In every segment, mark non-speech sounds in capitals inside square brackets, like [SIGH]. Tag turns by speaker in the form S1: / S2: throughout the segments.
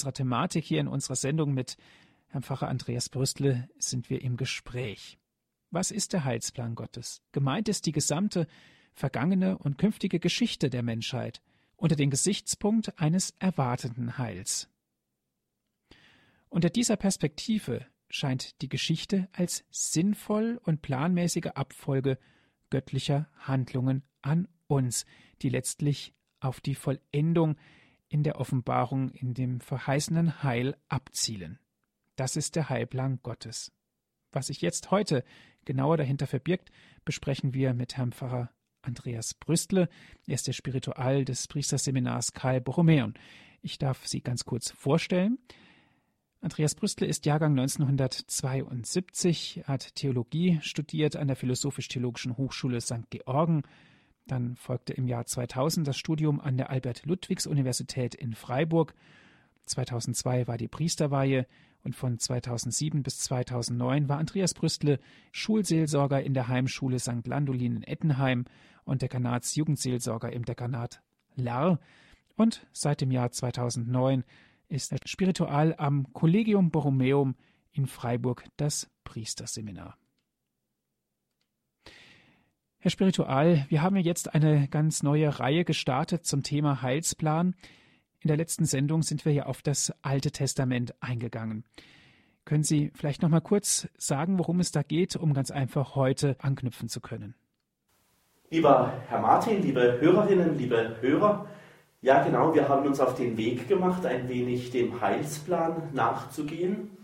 S1: unserer Thematik hier in unserer Sendung mit Herrn Pfarrer Andreas Brüstle sind wir im Gespräch. Was ist der Heilsplan Gottes? Gemeint ist die gesamte vergangene und künftige Geschichte der Menschheit unter dem Gesichtspunkt eines erwartenden Heils. Unter dieser Perspektive scheint die Geschichte als sinnvoll und planmäßige Abfolge göttlicher Handlungen an uns, die letztlich auf die Vollendung in der Offenbarung, in dem verheißenen Heil abzielen. Das ist der Heilplan Gottes. Was sich jetzt heute genauer dahinter verbirgt, besprechen wir mit Herrn Pfarrer Andreas Brüstle. Er ist der Spiritual des Priesterseminars Karl Borromäon. Ich darf Sie ganz kurz vorstellen. Andreas Brüstle ist Jahrgang 1972, hat Theologie studiert an der Philosophisch-Theologischen Hochschule St. Georgen. Dann folgte im Jahr 2000 das Studium an der Albert-Ludwigs-Universität in Freiburg. 2002 war die Priesterweihe und von 2007 bis 2009 war Andreas Brüstle Schulseelsorger in der Heimschule St. Landolin in Ettenheim und Dekanatsjugendseelsorger im Dekanat Larr. Und seit dem Jahr 2009 ist er Spiritual am Collegium Borromeum in Freiburg das Priesterseminar. Herr Spiritual, wir haben ja jetzt eine ganz neue Reihe gestartet zum Thema Heilsplan. In der letzten Sendung sind wir ja auf das Alte Testament eingegangen. Können Sie vielleicht noch mal kurz sagen, worum es da geht, um ganz einfach heute anknüpfen zu können?
S2: Lieber Herr Martin, liebe Hörerinnen, liebe Hörer, ja genau, wir haben uns auf den Weg gemacht, ein wenig dem Heilsplan nachzugehen.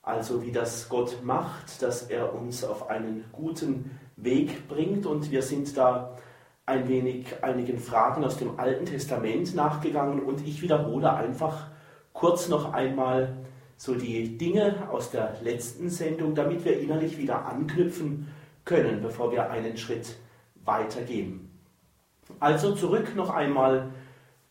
S2: Also wie das Gott macht, dass er uns auf einen guten Weg bringt und wir sind da ein wenig einigen Fragen aus dem Alten Testament nachgegangen und ich wiederhole einfach kurz noch einmal so die Dinge aus der letzten Sendung, damit wir innerlich wieder anknüpfen können, bevor wir einen Schritt weitergehen. Also zurück noch einmal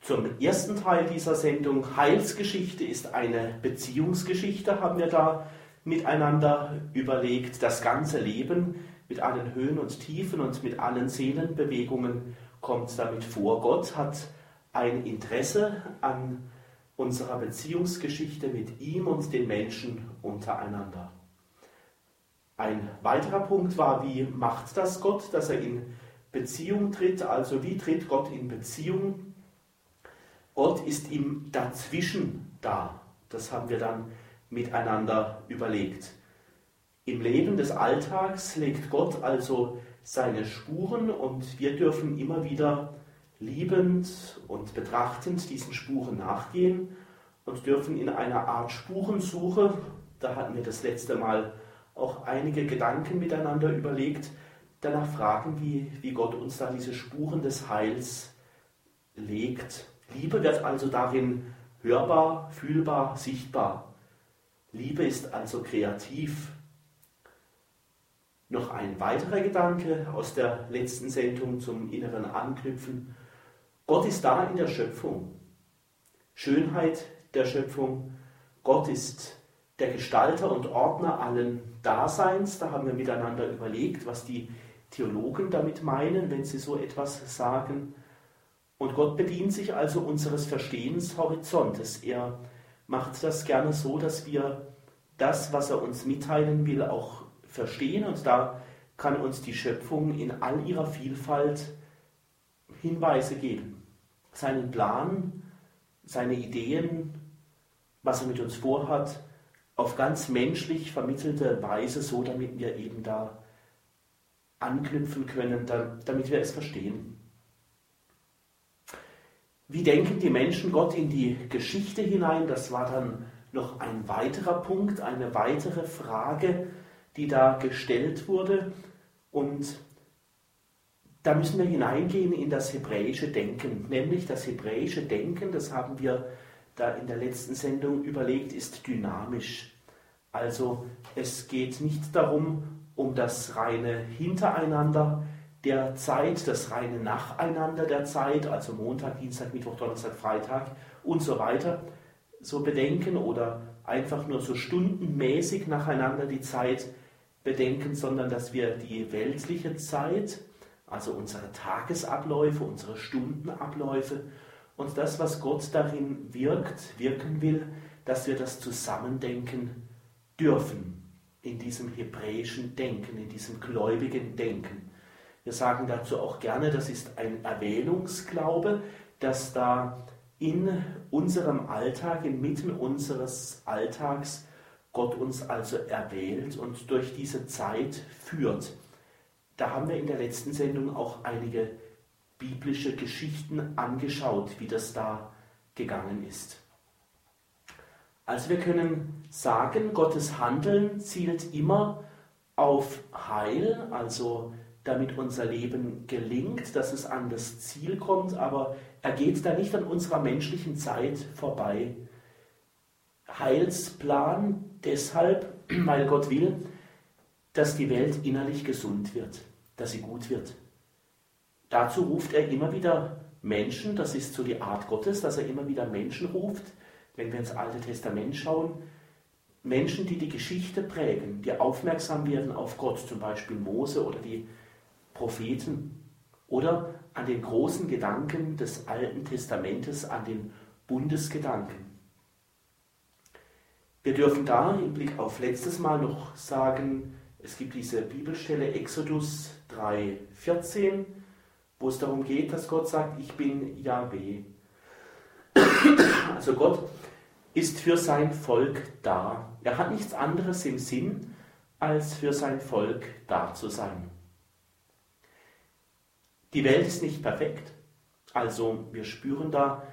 S2: zum ersten Teil dieser Sendung. Heilsgeschichte ist eine Beziehungsgeschichte, haben wir da miteinander überlegt. Das ganze Leben mit allen Höhen und Tiefen und mit allen Seelenbewegungen kommt damit vor. Gott hat ein Interesse an unserer Beziehungsgeschichte mit ihm und den Menschen untereinander. Ein weiterer Punkt war, wie macht das Gott, dass er in Beziehung tritt? Also wie tritt Gott in Beziehung? Gott ist ihm dazwischen da. Das haben wir dann miteinander überlegt. Im Leben des Alltags legt Gott also seine Spuren und wir dürfen immer wieder liebend und betrachtend diesen Spuren nachgehen und dürfen in einer Art Spurensuche, da hatten wir das letzte Mal auch einige Gedanken miteinander überlegt, danach fragen, wie, wie Gott uns da diese Spuren des Heils legt. Liebe wird also darin hörbar, fühlbar, sichtbar. Liebe ist also kreativ, noch ein weiterer Gedanke aus der letzten Sendung zum inneren Anknüpfen. Gott ist da in der Schöpfung. Schönheit der Schöpfung. Gott ist der Gestalter und Ordner allen Daseins. Da haben wir miteinander überlegt, was die Theologen damit meinen, wenn sie so etwas sagen. Und Gott bedient sich also unseres Verstehenshorizontes. Er macht das gerne so, dass wir das, was er uns mitteilen will, auch verstehen und da kann uns die Schöpfung in all ihrer Vielfalt Hinweise geben. Seinen Plan, seine Ideen, was er mit uns vorhat, auf ganz menschlich vermittelte Weise, so damit wir eben da anknüpfen können, damit wir es verstehen. Wie denken die Menschen Gott in die Geschichte hinein? Das war dann noch ein weiterer Punkt, eine weitere Frage, die da gestellt wurde. Und da müssen wir hineingehen in das hebräische Denken, nämlich das hebräische Denken, das haben wir da in der letzten Sendung überlegt, ist dynamisch. Also es geht nicht darum, um das reine Hintereinander der Zeit, das reine Nacheinander der Zeit, also Montag, Dienstag, Mittwoch, Donnerstag, Freitag und so weiter, so bedenken oder einfach nur so stundenmäßig nacheinander die Zeit bedenken, sondern dass wir die weltliche Zeit, also unsere Tagesabläufe, unsere Stundenabläufe und das, was Gott darin wirkt, wirken will, dass wir das Zusammendenken dürfen in diesem hebräischen Denken, in diesem gläubigen Denken. Wir sagen dazu auch gerne, das ist ein Erwählungsglaube, dass da in unserem Alltag, inmitten unseres Alltags, Gott uns also erwählt und durch diese Zeit führt. Da haben wir in der letzten Sendung auch einige biblische Geschichten angeschaut, wie das da gegangen ist. Also wir können sagen, Gottes Handeln zielt immer auf Heil, also damit unser Leben gelingt, dass es an das Ziel kommt, aber er geht da nicht an unserer menschlichen Zeit vorbei. Heilsplan deshalb, [CLEARS THROAT] weil Gott will, dass die Welt innerlich gesund wird, dass sie gut wird. Dazu ruft er immer wieder Menschen, das ist so die Art Gottes, dass er immer wieder Menschen ruft, wenn wir ins Alte Testament schauen, Menschen, die die Geschichte prägen, die aufmerksam werden auf Gott, zum Beispiel Mose oder die Propheten oder an den großen Gedanken des Alten Testamentes, an den Bundesgedanken. Wir dürfen da im Blick auf letztes Mal noch sagen, es gibt diese Bibelstelle Exodus 3,14, wo es darum geht, dass Gott sagt, ich bin Yahweh. [COUGHS] Also Gott ist für sein Volk da. Er hat nichts anderes im Sinn, als für sein Volk da zu sein. Die Welt ist nicht perfekt, also wir spüren da,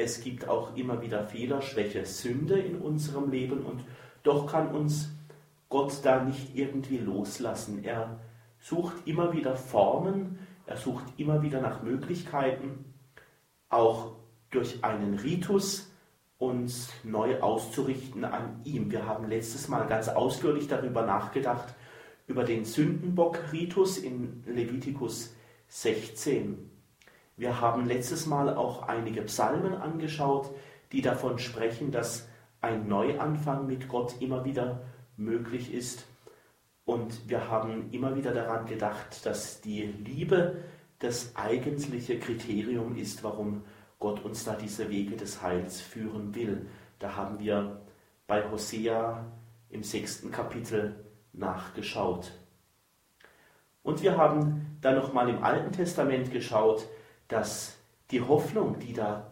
S2: es gibt auch immer wieder Fehler, Schwäche, Sünde in unserem Leben und doch kann uns Gott da nicht irgendwie loslassen. Er sucht immer wieder Formen, er sucht immer wieder nach Möglichkeiten, auch durch einen Ritus uns neu auszurichten an ihm. Wir haben letztes Mal ganz ausführlich darüber nachgedacht, über den Sündenbock-Ritus in Levitikus 16. Wir haben letztes Mal auch einige Psalmen angeschaut, die davon sprechen, dass ein Neuanfang mit Gott immer wieder möglich ist. Und wir haben immer wieder daran gedacht, dass die Liebe das eigentliche Kriterium ist, warum Gott uns da diese Wege des Heils führen will. Da haben wir bei Hosea im sechsten Kapitel nachgeschaut. Und wir haben dann nochmal im Alten Testament geschaut, dass die Hoffnung, die da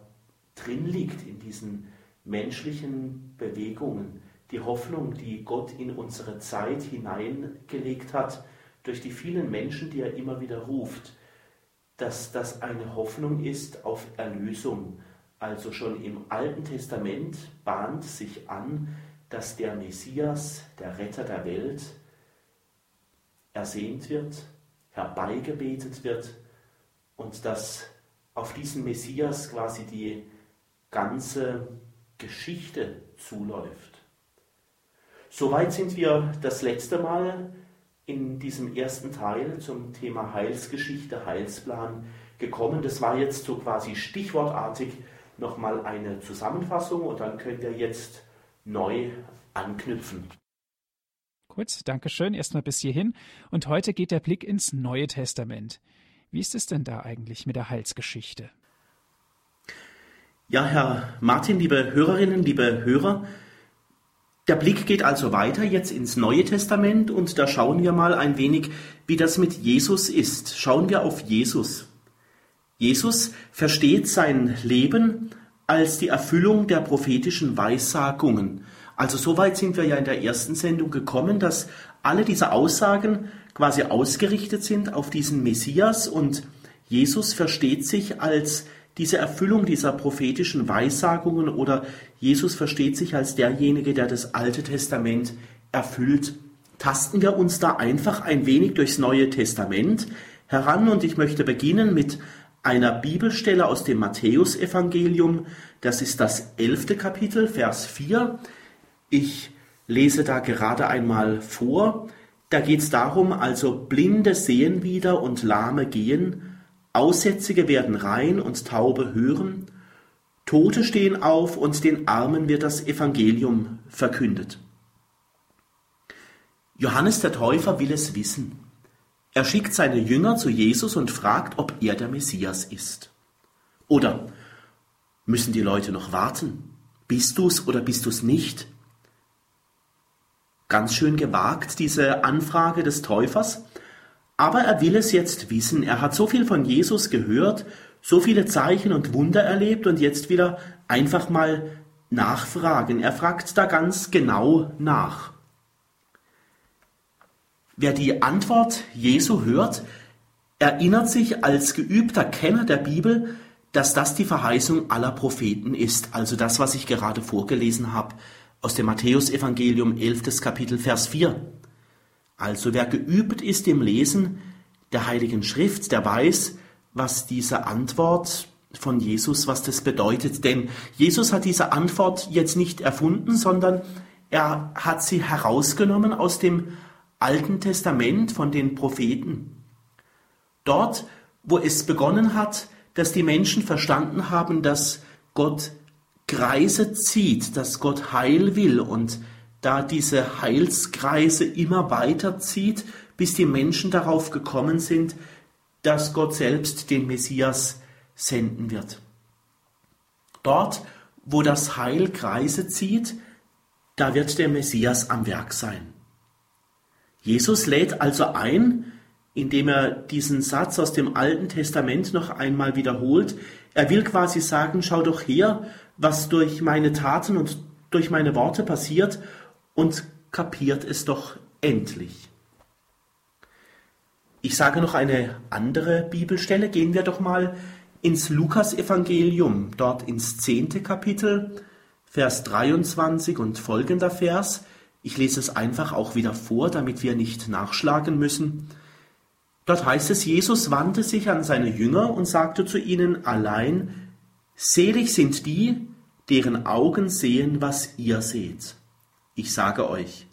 S2: drin liegt in diesen menschlichen Bewegungen, die Hoffnung, die Gott in unsere Zeit hineingelegt hat, durch die vielen Menschen, die er immer wieder ruft, dass das eine Hoffnung ist auf Erlösung. Also schon im Alten Testament bahnt sich an, dass der Messias, der Retter der Welt, ersehnt wird, herbeigebetet wird und dass auf diesen Messias quasi die ganze Geschichte zuläuft. Soweit sind wir das letzte Mal in diesem ersten Teil zum Thema Heilsgeschichte, Heilsplan gekommen. Das war jetzt so quasi stichwortartig nochmal eine Zusammenfassung und dann können wir jetzt neu anknüpfen.
S1: Gut, danke schön. Erstmal bis hierhin. Und heute geht der Blick ins Neue Testament. Wie ist es denn da eigentlich mit der Heilsgeschichte?
S2: Ja, Herr Martin, liebe Hörerinnen, liebe Hörer, der Blick geht also weiter jetzt ins Neue Testament und da schauen wir mal ein wenig, wie das mit Jesus ist. Schauen wir auf Jesus. Jesus versteht sein Leben als die Erfüllung der prophetischen Weissagungen. Also soweit sind wir ja in der ersten Sendung gekommen, dass alle diese Aussagen quasi ausgerichtet sind auf diesen Messias und Jesus versteht sich als diese Erfüllung dieser prophetischen Weissagungen oder Jesus versteht sich als derjenige, der das Alte Testament erfüllt. Tasten wir uns da einfach ein wenig durchs Neue Testament heran und ich möchte beginnen mit einer Bibelstelle aus dem Matthäusevangelium. Das ist das elfte Kapitel, Vers 4. Ich lese da gerade einmal vor. Da geht es darum, also Blinde sehen wieder und Lahme gehen, Aussätzige werden rein und Taube hören, Tote stehen auf und den Armen wird das Evangelium verkündet. Johannes der Täufer will es wissen. Er schickt seine Jünger zu Jesus und fragt, ob er der Messias ist. Oder Müssen die Leute noch warten? Bist du's oder bist du's nicht? Ganz schön gewagt, diese Anfrage des Täufers. Aber er will es jetzt wissen. Er hat so viel von Jesus gehört, so viele Zeichen und Wunder erlebt und jetzt wieder einfach mal nachfragen. Er fragt da ganz genau nach. Wer die Antwort Jesu hört, erinnert sich als geübter Kenner der Bibel, dass das die Verheißung aller Propheten ist, also das, was ich gerade vorgelesen habe aus dem Matthäusevangelium 11. Kapitel Vers 4. Also wer geübt ist im Lesen der Heiligen Schrift, der weiß, was diese Antwort von Jesus, was das bedeutet. Denn Jesus hat diese Antwort jetzt nicht erfunden, sondern er hat sie herausgenommen aus dem Alten Testament von den Propheten. Dort, wo es begonnen hat, dass die Menschen verstanden haben, dass Gott Kreise zieht, dass Gott Heil will und da diese Heilskreise immer weiter zieht, bis die Menschen darauf gekommen sind, dass Gott selbst den Messias senden wird. Dort, wo das Heil Kreise zieht, da wird der Messias am Werk sein. Jesus lädt also ein, indem er diesen Satz aus dem Alten Testament noch einmal wiederholt. Er will quasi sagen, schau doch her, was durch meine Taten und durch meine Worte passiert und kapiert es doch endlich. Ich sage noch eine andere Bibelstelle. Gehen wir doch mal ins Lukasevangelium, dort ins zehnte Kapitel, Vers 23 und folgender Vers. Ich lese es einfach auch wieder vor, damit wir nicht nachschlagen müssen. Dort heißt es, Jesus wandte sich an seine Jünger und sagte zu ihnen allein, Selig sind die, deren Augen sehen, was ihr seht. Ich sage euch,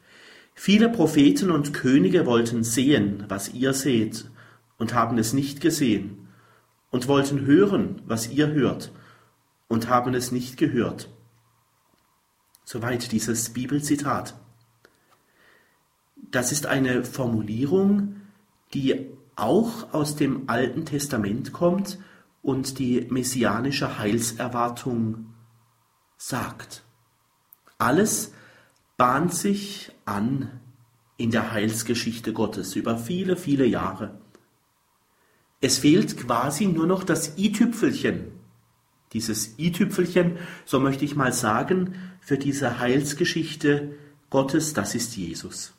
S2: viele Propheten und Könige wollten sehen, was ihr seht, und haben es nicht gesehen, und wollten hören, was ihr hört, und haben es nicht gehört. Soweit dieses Bibelzitat. Das ist eine Formulierung, die auch aus dem Alten Testament kommt und die messianische Heilserwartung sagt. Alles bahnt sich an in der Heilsgeschichte Gottes über viele, viele Jahre. Es fehlt quasi nur noch das i-Tüpfelchen. Dieses i-Tüpfelchen, so möchte ich mal sagen, für diese Heilsgeschichte Gottes, das ist Jesus.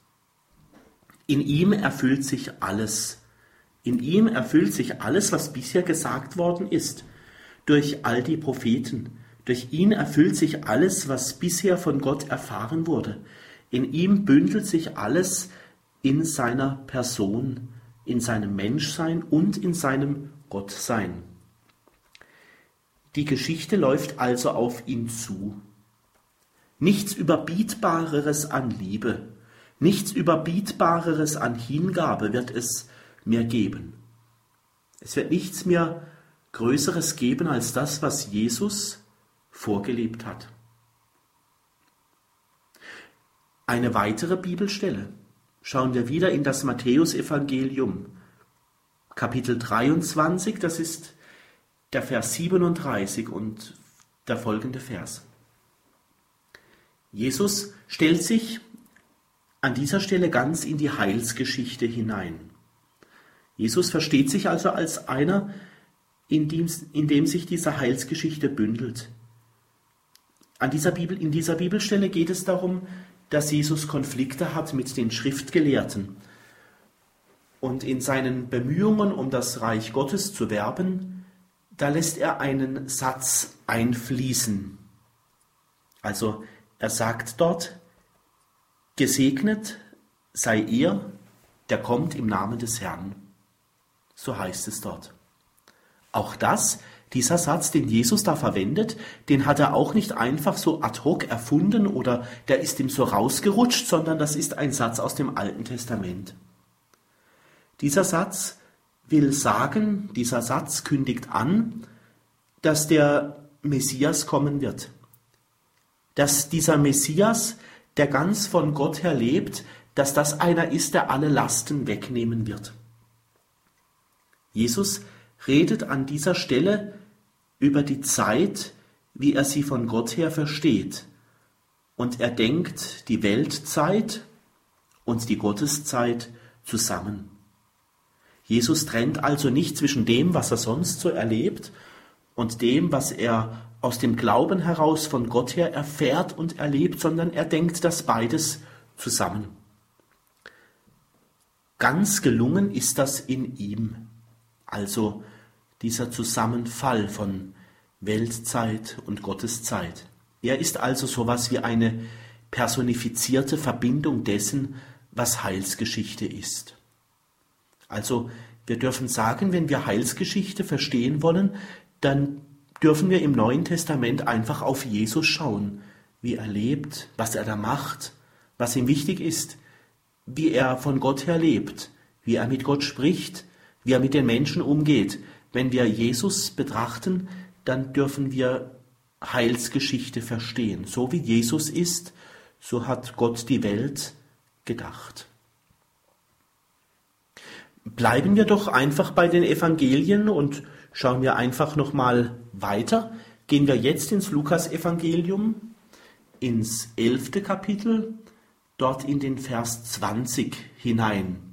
S2: In ihm erfüllt sich alles. In ihm erfüllt sich alles, was bisher gesagt worden ist, durch all die Propheten, durch ihn erfüllt sich alles, was bisher von Gott erfahren wurde. In ihm bündelt sich alles in seiner Person, in seinem Menschsein und in seinem Gottsein. Die Geschichte läuft also auf ihn zu. Nichts Überbietbareres an Liebe, nichts Überbietbareres an Hingabe wird es mehr geben. Es wird nichts mehr Größeres geben als das, was Jesus vorgelebt hat. Eine weitere Bibelstelle schauen wir wieder in das Matthäusevangelium, Kapitel 23, das ist der Vers 37 und der folgende Vers. Jesus stellt sich an dieser Stelle ganz in die Heilsgeschichte hinein. Jesus versteht sich also als einer, in dem, in dem sich diese Heilsgeschichte bündelt. An dieser Bibel, in dieser Bibelstelle geht es darum, dass Jesus Konflikte hat mit den Schriftgelehrten. Und in seinen Bemühungen, um das Reich Gottes zu werben, da lässt er einen Satz einfließen. Also er sagt dort, Gesegnet sei er, der kommt im Namen des Herrn. So heißt es dort. Auch das dieser Satz, den Jesus da verwendet, den hat er auch nicht einfach so ad hoc erfunden oder der ist ihm so rausgerutscht, sondern das ist ein Satz aus dem Alten Testament. Dieser Satz will sagen, dieser Satz kündigt an, dass der Messias kommen wird. Dass dieser Messias, der ganz von Gott her lebt, dass das einer ist, der alle Lasten wegnehmen wird. Jesus redet an dieser Stelle über die Zeit, wie er sie von Gott her versteht. Und er denkt die Weltzeit und die Gotteszeit zusammen. Jesus trennt also nicht zwischen dem, was er sonst so erlebt, und dem, was er aus dem Glauben heraus von Gott her erfährt und erlebt, sondern er denkt das beides zusammen. Ganz gelungen ist das in ihm, also dieser Zusammenfall von Weltzeit und Gotteszeit. Er ist also sowas wie eine personifizierte Verbindung dessen, was Heilsgeschichte ist. Also wir dürfen sagen, wenn wir Heilsgeschichte verstehen wollen, dann dürfen wir im Neuen Testament einfach auf Jesus schauen, wie er lebt, was er da macht, was ihm wichtig ist, wie er von Gott her lebt, wie er mit Gott spricht, wie er mit den Menschen umgeht. Wenn wir Jesus betrachten, dann dürfen wir Heilsgeschichte verstehen. So wie Jesus ist, so hat Gott die Welt gedacht. Bleiben wir doch einfach bei den Evangelien und schauen wir einfach noch mal weiter. Gehen wir jetzt ins Lukasevangelium, ins elfte Kapitel, dort in den Vers 20 hinein.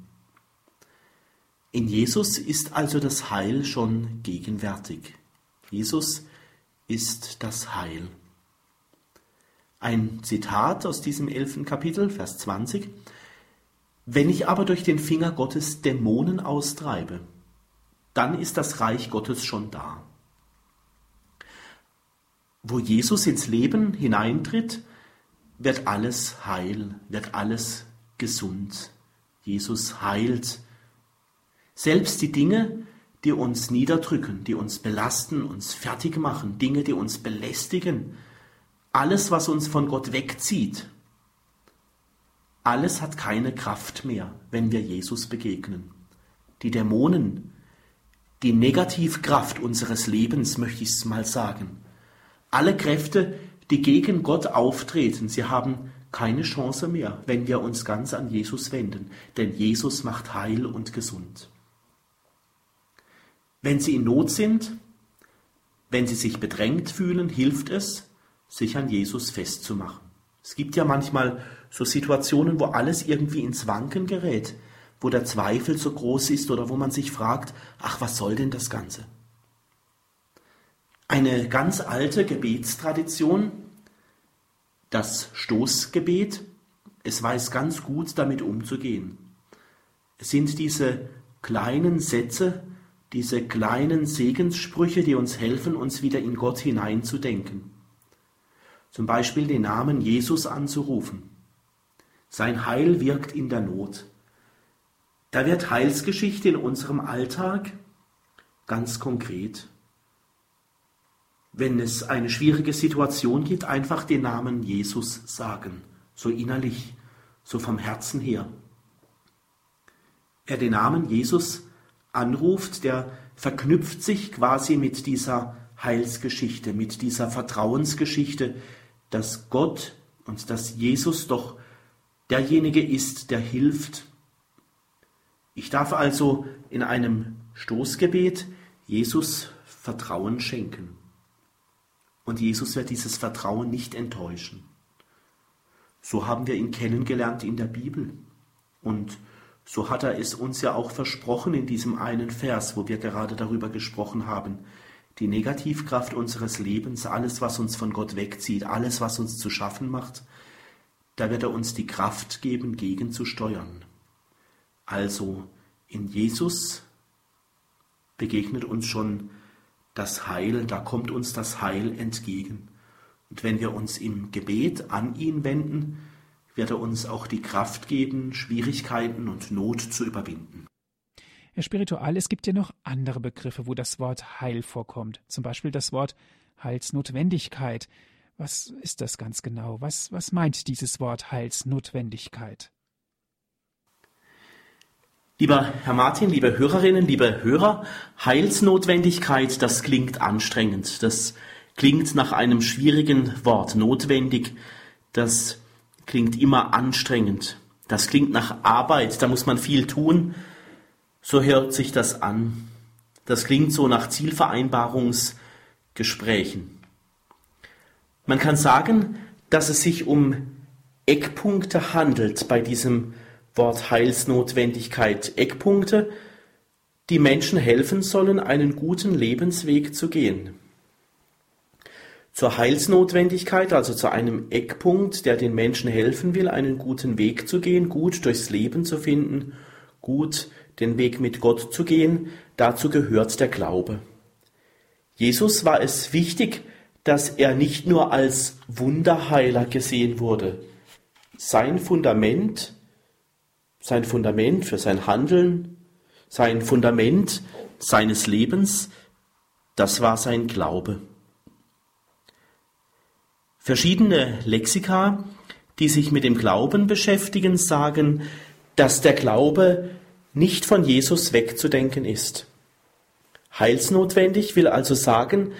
S2: In Jesus ist also das Heil schon gegenwärtig. Jesus ist das Heil. Ein Zitat aus diesem elften Kapitel, Vers 20. Wenn ich aber durch den Finger Gottes Dämonen austreibe, dann ist das Reich Gottes schon da. Wo Jesus ins Leben hineintritt, wird alles heil, wird alles gesund. Jesus heilt. Selbst die Dinge, die uns niederdrücken, die uns belasten, uns fertig machen, Dinge, die uns belästigen, alles, was uns von Gott wegzieht, alles hat keine Kraft mehr, wenn wir Jesus begegnen. Die Dämonen, die Negativkraft unseres Lebens, möchte ich es mal sagen. Alle Kräfte, die gegen Gott auftreten, sie haben keine Chance mehr, wenn wir uns ganz an Jesus wenden, denn Jesus macht heil und gesund. Wenn Sie in Not sind, wenn Sie sich bedrängt fühlen, hilft es, sich an Jesus festzumachen. Es gibt ja manchmal so Situationen, wo alles irgendwie ins Wanken gerät wo der Zweifel so groß ist oder wo man sich fragt, ach, was soll denn das Ganze? Eine ganz alte Gebetstradition, das Stoßgebet, es weiß ganz gut damit umzugehen. Es sind diese kleinen Sätze, diese kleinen Segenssprüche, die uns helfen, uns wieder in Gott hineinzudenken. Zum Beispiel den Namen Jesus anzurufen. Sein Heil wirkt in der Not. Da wird Heilsgeschichte in unserem Alltag ganz konkret. Wenn es eine schwierige Situation gibt, einfach den Namen Jesus sagen, so innerlich, so vom Herzen her. Wer den Namen Jesus anruft, der verknüpft sich quasi mit dieser Heilsgeschichte, mit dieser Vertrauensgeschichte, dass Gott und dass Jesus doch derjenige ist, der hilft, ich darf also in einem Stoßgebet Jesus Vertrauen schenken. Und Jesus wird dieses Vertrauen nicht enttäuschen. So haben wir ihn kennengelernt in der Bibel. Und so hat er es uns ja auch versprochen in diesem einen Vers, wo wir gerade darüber gesprochen haben. Die Negativkraft unseres Lebens, alles, was uns von Gott wegzieht, alles, was uns zu schaffen macht, da wird er uns die Kraft geben, gegenzusteuern. Also in Jesus begegnet uns schon das Heil, da kommt uns das Heil entgegen. Und wenn wir uns im Gebet an ihn wenden, wird er uns auch die Kraft geben, Schwierigkeiten und Not zu überwinden.
S1: Herr Spiritual, es gibt ja noch andere Begriffe, wo das Wort Heil vorkommt. Zum Beispiel das Wort Heilsnotwendigkeit. Was ist das ganz genau? Was, was meint dieses Wort Heilsnotwendigkeit?
S2: Lieber Herr Martin, liebe Hörerinnen, liebe Hörer, Heilsnotwendigkeit, das klingt anstrengend. Das klingt nach einem schwierigen Wort. Notwendig, das klingt immer anstrengend. Das klingt nach Arbeit, da muss man viel tun. So hört sich das an. Das klingt so nach Zielvereinbarungsgesprächen. Man kann sagen, dass es sich um Eckpunkte handelt bei diesem Wort Heilsnotwendigkeit. Eckpunkte, die Menschen helfen sollen, einen guten Lebensweg zu gehen. Zur Heilsnotwendigkeit, also zu einem Eckpunkt, der den Menschen helfen will, einen guten Weg zu gehen, gut durchs Leben zu finden, gut den Weg mit Gott zu gehen, dazu gehört der Glaube. Jesus war es wichtig, dass er nicht nur als Wunderheiler gesehen wurde. Sein Fundament, sein Fundament für sein Handeln, sein Fundament seines Lebens, das war sein Glaube. Verschiedene Lexika, die sich mit dem Glauben beschäftigen, sagen, dass der Glaube nicht von Jesus wegzudenken ist. Heilsnotwendig will also sagen,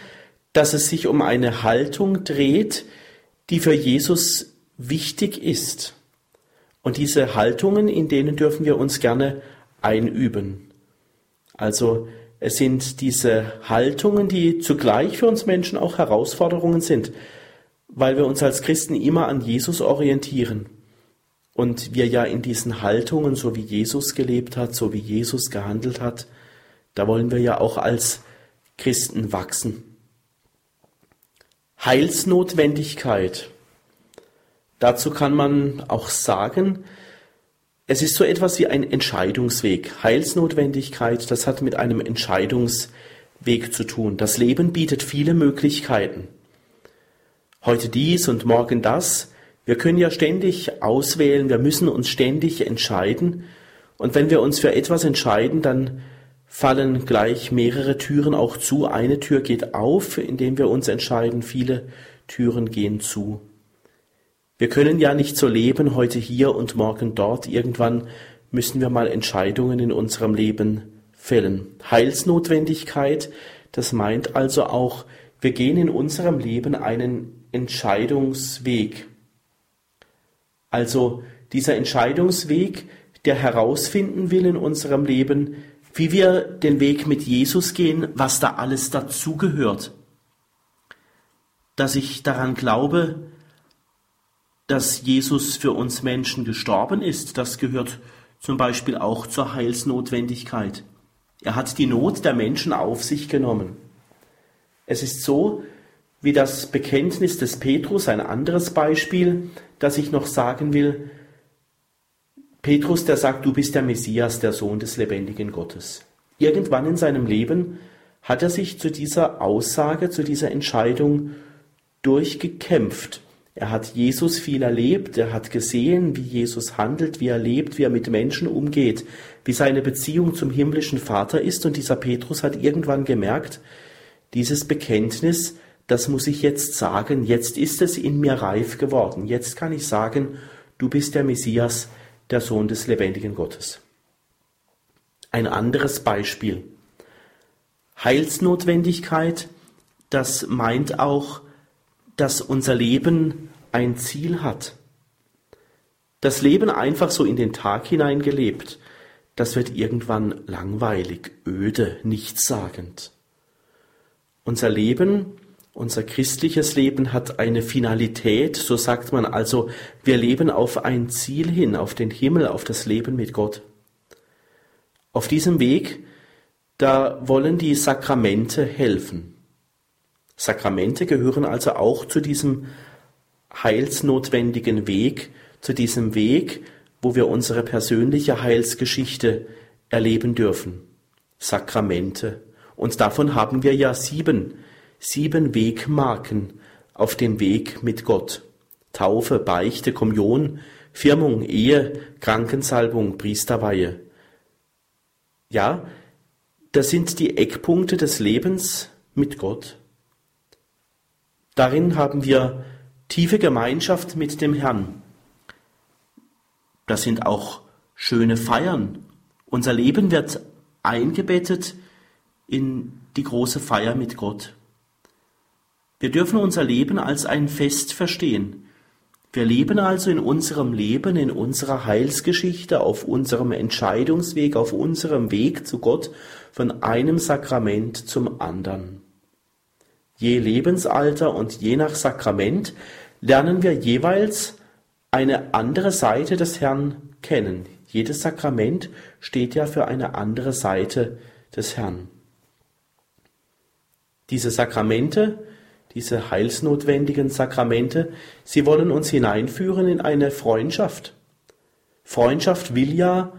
S2: dass es sich um eine Haltung dreht, die für Jesus wichtig ist. Und diese Haltungen, in denen dürfen wir uns gerne einüben. Also es sind diese Haltungen, die zugleich für uns Menschen auch Herausforderungen sind, weil wir uns als Christen immer an Jesus orientieren und wir ja in diesen Haltungen, so wie Jesus gelebt hat, so wie Jesus gehandelt hat, da wollen wir ja auch als Christen wachsen. Heilsnotwendigkeit. Dazu kann man auch sagen, es ist so etwas wie ein Entscheidungsweg. Heilsnotwendigkeit, das hat mit einem Entscheidungsweg zu tun. Das Leben bietet viele Möglichkeiten. Heute dies und morgen das. Wir können ja ständig auswählen, wir müssen uns ständig entscheiden. Und wenn wir uns für etwas entscheiden, dann fallen gleich mehrere Türen auch zu. Eine Tür geht auf, indem wir uns entscheiden, viele Türen gehen zu. Wir können ja nicht so leben, heute hier und morgen dort. Irgendwann müssen wir mal Entscheidungen in unserem Leben fällen. Heilsnotwendigkeit, das meint also auch, wir gehen in unserem Leben einen Entscheidungsweg. Also dieser Entscheidungsweg, der herausfinden will in unserem Leben, wie wir den Weg mit Jesus gehen, was da alles dazugehört. Dass ich daran glaube, dass Jesus für uns Menschen gestorben ist, das gehört zum Beispiel auch zur Heilsnotwendigkeit. Er hat die Not der Menschen auf sich genommen. Es ist so, wie das Bekenntnis des Petrus, ein anderes Beispiel, das ich noch sagen will. Petrus, der sagt, du bist der Messias, der Sohn des lebendigen Gottes. Irgendwann in seinem Leben hat er sich zu dieser Aussage, zu dieser Entscheidung durchgekämpft. Er hat Jesus viel erlebt, er hat gesehen, wie Jesus handelt, wie er lebt, wie er mit Menschen umgeht, wie seine Beziehung zum himmlischen Vater ist, und dieser Petrus hat irgendwann gemerkt, dieses Bekenntnis, das muss ich jetzt sagen, jetzt ist es in mir reif geworden, jetzt kann ich sagen, du bist der Messias, der Sohn des lebendigen Gottes. Ein anderes Beispiel. Heilsnotwendigkeit, das meint auch, dass unser Leben ein Ziel hat. Das Leben einfach so in den Tag hineingelebt, das wird irgendwann langweilig, öde, nichtssagend. Unser Leben unser christliches Leben hat eine Finalität, so sagt man also, wir leben auf ein Ziel hin, auf den Himmel, auf das Leben mit Gott. Auf diesem Weg, da wollen die Sakramente helfen. Sakramente gehören also auch zu diesem heilsnotwendigen Weg, zu diesem Weg, wo wir unsere persönliche Heilsgeschichte erleben dürfen. Sakramente. Und davon haben wir ja sieben sieben Wegmarken auf dem Weg mit Gott. Taufe, Beichte, Kommunion, Firmung, Ehe, Krankensalbung, Priesterweihe. Ja, das sind die Eckpunkte des Lebens mit Gott. Darin haben wir tiefe Gemeinschaft mit dem Herrn. Das sind auch schöne Feiern. Unser Leben wird eingebettet in die große Feier mit Gott. Wir dürfen unser Leben als ein Fest verstehen. Wir leben also in unserem Leben, in unserer Heilsgeschichte, auf unserem Entscheidungsweg, auf unserem Weg zu Gott von einem Sakrament zum anderen. Je Lebensalter und je nach Sakrament lernen wir jeweils eine andere Seite des Herrn kennen. Jedes Sakrament steht ja für eine andere Seite des Herrn. Diese Sakramente, diese heilsnotwendigen Sakramente, sie wollen uns hineinführen in eine Freundschaft. Freundschaft will ja,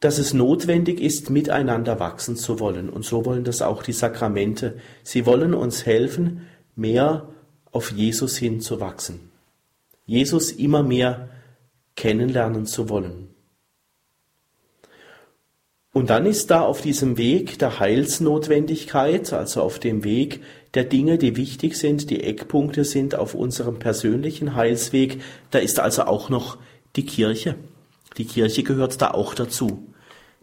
S2: dass es notwendig ist, miteinander wachsen zu wollen. Und so wollen das auch die Sakramente. Sie wollen uns helfen, mehr auf Jesus hinzuwachsen. Jesus immer mehr kennenlernen zu wollen. Und dann ist da auf diesem Weg der Heilsnotwendigkeit, also auf dem Weg der Dinge, die wichtig sind, die Eckpunkte sind auf unserem persönlichen Heilsweg, da ist also auch noch die Kirche. Die Kirche gehört da auch dazu.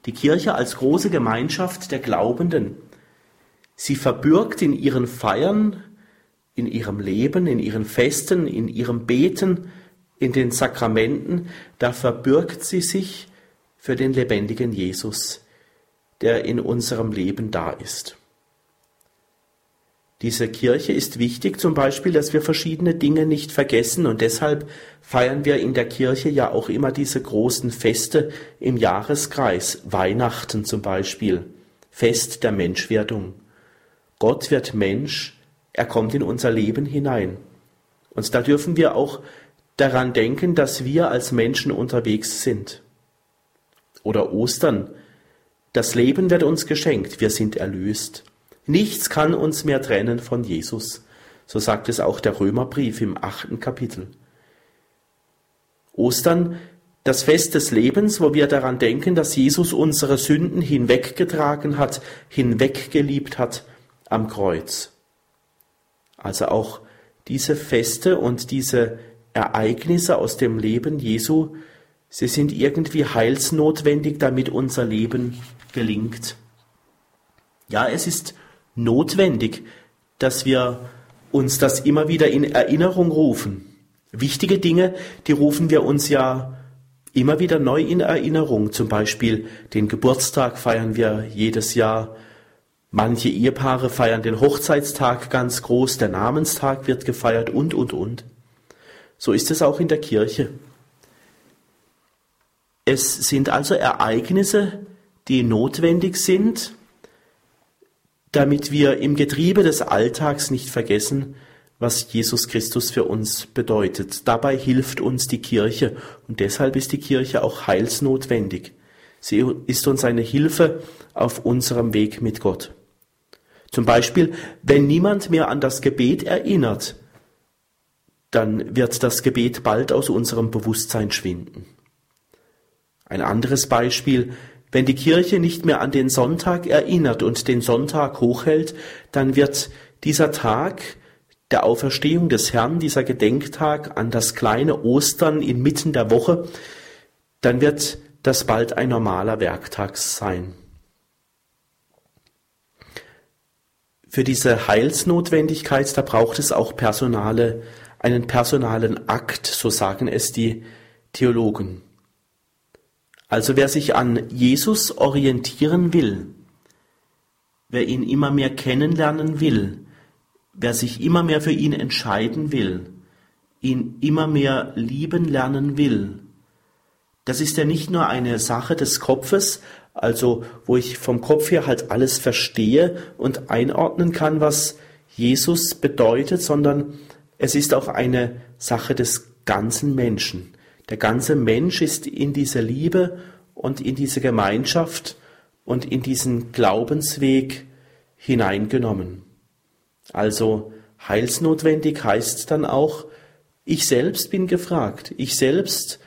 S2: Die Kirche als große Gemeinschaft der Glaubenden. Sie verbürgt in ihren Feiern, in ihrem Leben, in ihren Festen, in ihrem Beten, in den Sakramenten, da verbürgt sie sich für den lebendigen Jesus, der in unserem Leben da ist. Diese Kirche ist wichtig zum Beispiel, dass wir verschiedene Dinge nicht vergessen und deshalb feiern wir in der Kirche ja auch immer diese großen Feste im Jahreskreis, Weihnachten zum Beispiel, Fest der Menschwerdung. Gott wird Mensch, er kommt in unser Leben hinein. Und da dürfen wir auch daran denken, dass wir als Menschen unterwegs sind. Oder Ostern. Das Leben wird uns geschenkt, wir sind erlöst. Nichts kann uns mehr trennen von Jesus. So sagt es auch der Römerbrief im achten Kapitel. Ostern, das Fest des Lebens, wo wir daran denken, dass Jesus unsere Sünden hinweggetragen hat, hinweggeliebt hat am Kreuz. Also auch diese Feste und diese Ereignisse aus dem Leben Jesu Sie sind irgendwie heilsnotwendig, damit unser Leben gelingt. Ja, es ist notwendig, dass wir uns das immer wieder in Erinnerung rufen. Wichtige Dinge, die rufen wir uns ja immer wieder neu in Erinnerung. Zum Beispiel den Geburtstag feiern wir jedes Jahr. Manche Ehepaare feiern den Hochzeitstag ganz groß, der Namenstag wird gefeiert und, und, und. So ist es auch in der Kirche. Es sind also Ereignisse, die notwendig sind, damit wir im Getriebe des Alltags nicht vergessen, was Jesus Christus für uns bedeutet. Dabei hilft uns die Kirche und deshalb ist die Kirche auch heilsnotwendig. Sie ist uns eine Hilfe auf unserem Weg mit Gott. Zum Beispiel, wenn niemand mehr an das Gebet erinnert, dann wird das Gebet bald aus unserem Bewusstsein schwinden. Ein anderes Beispiel, wenn die Kirche nicht mehr an den Sonntag erinnert und den Sonntag hochhält, dann wird dieser Tag der Auferstehung des Herrn, dieser Gedenktag an das kleine Ostern inmitten der Woche, dann wird das bald ein normaler Werktag sein. Für diese Heilsnotwendigkeit, da braucht es auch personale, einen personalen Akt, so sagen es die Theologen. Also wer sich an Jesus orientieren will, wer ihn immer mehr kennenlernen will, wer sich immer mehr für ihn entscheiden will, ihn immer mehr lieben lernen will, das ist ja nicht nur eine Sache des Kopfes, also wo ich vom Kopf her halt alles verstehe und einordnen kann, was Jesus bedeutet, sondern es ist auch eine Sache des ganzen Menschen. Der ganze Mensch ist in diese Liebe und in diese Gemeinschaft und in diesen Glaubensweg hineingenommen. Also heilsnotwendig heißt dann auch, ich selbst bin gefragt. Ich selbst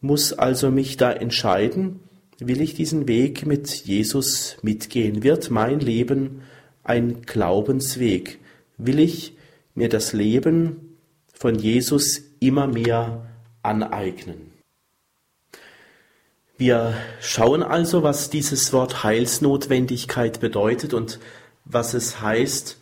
S2: muss also mich da entscheiden, will ich diesen Weg mit Jesus mitgehen? Wird mein Leben ein Glaubensweg? Will ich mir das Leben von Jesus immer mehr aneignen. Wir schauen also, was dieses Wort Heilsnotwendigkeit bedeutet und was es heißt,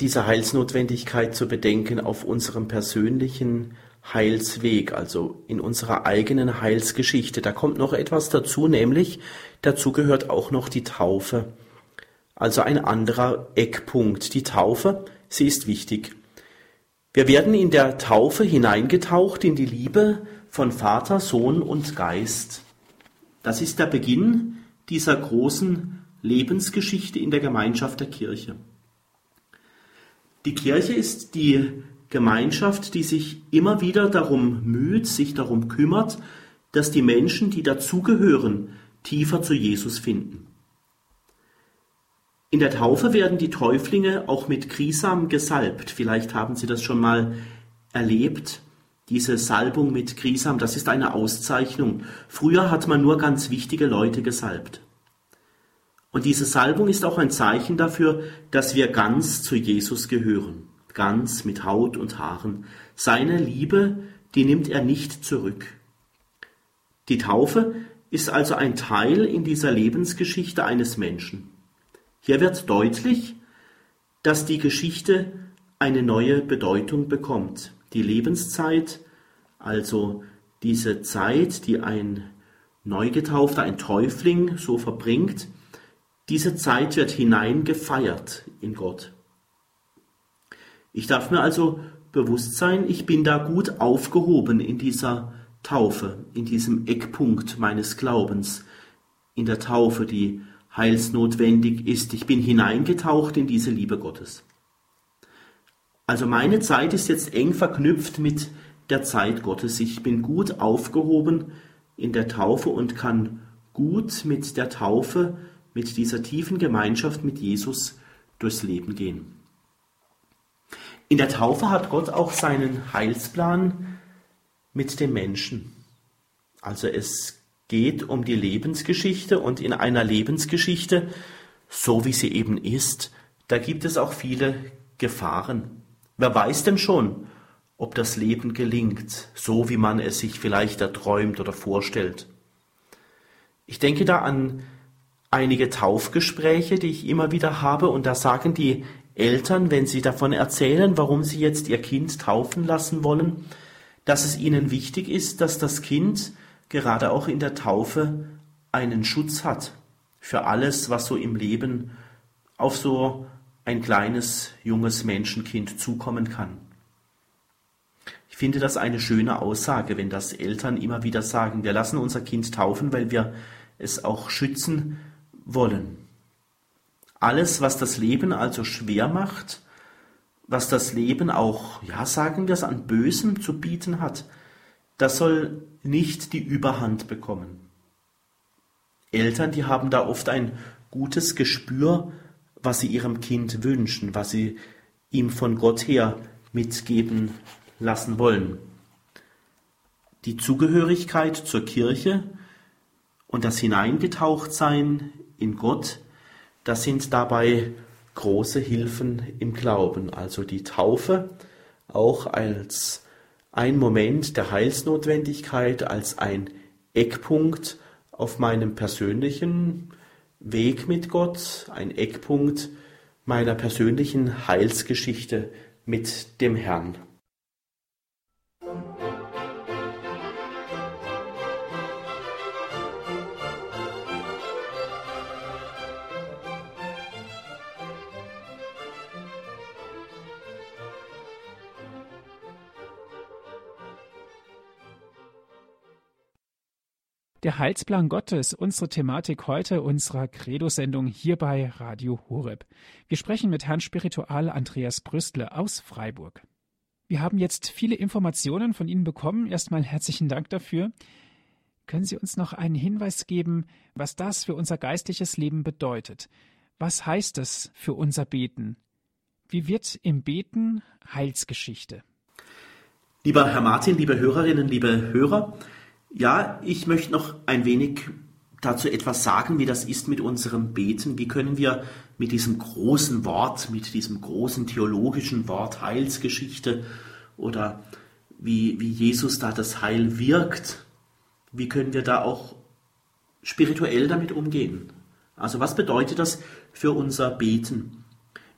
S2: diese Heilsnotwendigkeit zu bedenken auf unserem persönlichen Heilsweg, also in unserer eigenen Heilsgeschichte. Da kommt noch etwas dazu, nämlich dazu gehört auch noch die Taufe. also ein anderer Eckpunkt. Die Taufe, sie ist wichtig. Wir werden in der Taufe hineingetaucht in die Liebe von Vater, Sohn und Geist. Das ist der Beginn dieser großen Lebensgeschichte in der Gemeinschaft der Kirche. Die Kirche ist die Gemeinschaft, die sich immer wieder darum müht, sich darum kümmert, dass die Menschen, die dazugehören, tiefer zu Jesus finden. In der Taufe werden die Täuflinge auch mit Krisam gesalbt. Vielleicht haben Sie das schon mal erlebt. Diese Salbung mit Krisam, das ist eine Auszeichnung. Früher hat man nur ganz wichtige Leute gesalbt. Und diese Salbung ist auch ein Zeichen dafür, dass wir ganz zu Jesus gehören. Ganz mit Haut und Haaren. Seine Liebe, die nimmt er nicht zurück. Die Taufe ist also ein Teil in dieser Lebensgeschichte eines Menschen. Hier wird deutlich, dass die Geschichte eine neue Bedeutung bekommt. Die Lebenszeit, also diese Zeit, die ein Neugetaufter, ein Täufling so verbringt, diese Zeit wird hineingefeiert in Gott. Ich darf mir also bewusst sein, ich bin da gut aufgehoben in dieser Taufe, in diesem Eckpunkt meines Glaubens, in der Taufe, die heilsnotwendig ist. Ich bin hineingetaucht in diese Liebe Gottes. Also meine Zeit ist jetzt eng verknüpft mit der Zeit Gottes. Ich bin gut aufgehoben in der Taufe und kann gut mit der Taufe, mit dieser tiefen Gemeinschaft mit Jesus durchs Leben gehen. In der Taufe hat Gott auch seinen Heilsplan mit dem Menschen. Also es geht um die Lebensgeschichte und in einer Lebensgeschichte, so wie sie eben ist, da gibt es auch viele Gefahren. Wer weiß denn schon, ob das Leben gelingt, so wie man es sich vielleicht erträumt oder vorstellt. Ich denke da an einige Taufgespräche, die ich immer wieder habe, und da sagen die Eltern, wenn sie davon erzählen, warum sie jetzt ihr Kind taufen lassen wollen, dass es ihnen wichtig ist, dass das Kind gerade auch in der Taufe einen Schutz hat für alles, was so im Leben auf so ein kleines, junges Menschenkind zukommen kann. Ich finde das eine schöne Aussage, wenn das Eltern immer wieder sagen, wir lassen unser Kind taufen, weil wir es auch schützen wollen. Alles, was das Leben also schwer macht, was das Leben auch, ja, sagen wir es, an Bösem zu bieten hat, das soll nicht die Überhand bekommen. Eltern, die haben da oft ein gutes Gespür, was sie ihrem Kind wünschen, was sie ihm von Gott her mitgeben lassen wollen. Die Zugehörigkeit zur Kirche und das Hineingetauchtsein in Gott, das sind dabei große Hilfen im Glauben. Also die Taufe auch als ein Moment der Heilsnotwendigkeit als ein Eckpunkt auf meinem persönlichen Weg mit Gott, ein Eckpunkt meiner persönlichen Heilsgeschichte mit dem Herrn.
S1: Der Heilsplan Gottes, unsere Thematik heute unserer Credo-Sendung hier bei Radio Horeb. Wir sprechen mit Herrn Spiritual Andreas Brüstle aus Freiburg. Wir haben jetzt viele Informationen von Ihnen bekommen. Erstmal herzlichen Dank dafür. Können Sie uns noch einen Hinweis geben, was das für unser geistliches Leben bedeutet? Was heißt es für unser Beten? Wie wird im Beten Heilsgeschichte?
S2: Lieber Herr Martin, liebe Hörerinnen, liebe Hörer, ja, ich möchte noch ein wenig dazu etwas sagen, wie das ist mit unserem Beten. Wie können wir mit diesem großen Wort, mit diesem großen theologischen Wort Heilsgeschichte oder wie, wie Jesus da das Heil wirkt, wie können wir da auch spirituell damit umgehen? Also was bedeutet das für unser Beten?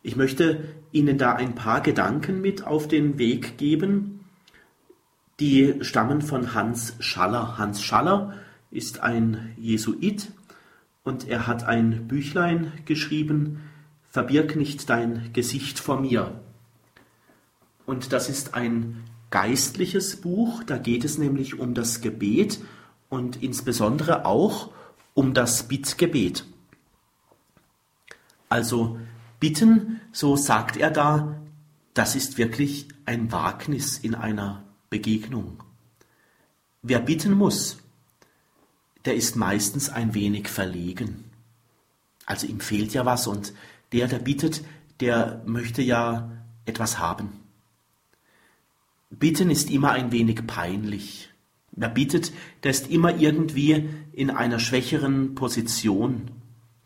S2: Ich möchte Ihnen da ein paar Gedanken mit auf den Weg geben, die stammen von Hans Schaller. Hans Schaller ist ein Jesuit und er hat ein Büchlein geschrieben, Verbirg nicht dein Gesicht vor mir. Und das ist ein geistliches Buch, da geht es nämlich um das Gebet und insbesondere auch um das Bittgebet. Also bitten, so sagt er da, das ist wirklich ein Wagnis in einer Begegnung. Wer bitten muss, der ist meistens ein wenig verlegen. Also ihm fehlt ja was und der, der bittet, der möchte ja etwas haben. Bitten ist immer ein wenig peinlich. Wer bittet, der ist immer irgendwie in einer schwächeren Position.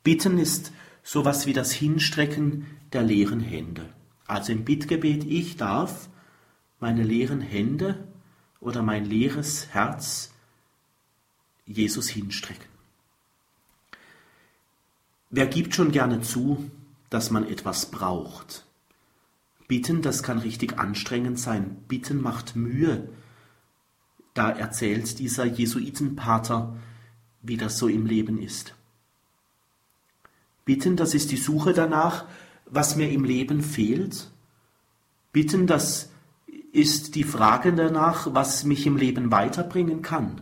S2: Bitten ist sowas wie das Hinstrecken der leeren Hände. Also im Bittgebet, ich darf meine leeren Hände oder mein leeres Herz Jesus hinstrecken. Wer gibt schon gerne zu, dass man etwas braucht? Bitten, das kann richtig anstrengend sein. Bitten macht Mühe. Da erzählt dieser Jesuitenpater, wie das so im Leben ist. Bitten, das ist die Suche danach, was mir im Leben fehlt. Bitten, das ist die Frage danach, was mich im Leben weiterbringen kann.